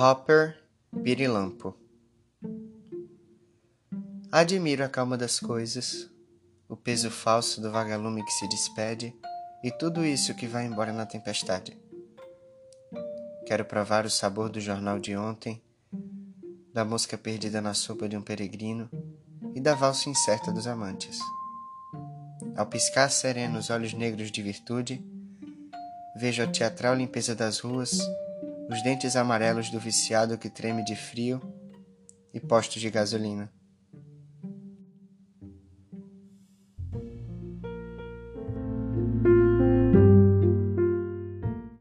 Hopper Birilampo Admiro a calma das coisas, o peso falso do vagalume que se despede e tudo isso que vai embora na tempestade. Quero provar o sabor do jornal de ontem, da mosca perdida na sopa de um peregrino e da valsa incerta dos amantes. Ao piscar sereno os olhos negros de virtude, vejo a teatral limpeza das ruas, os dentes amarelos do viciado que treme de frio e postos de gasolina.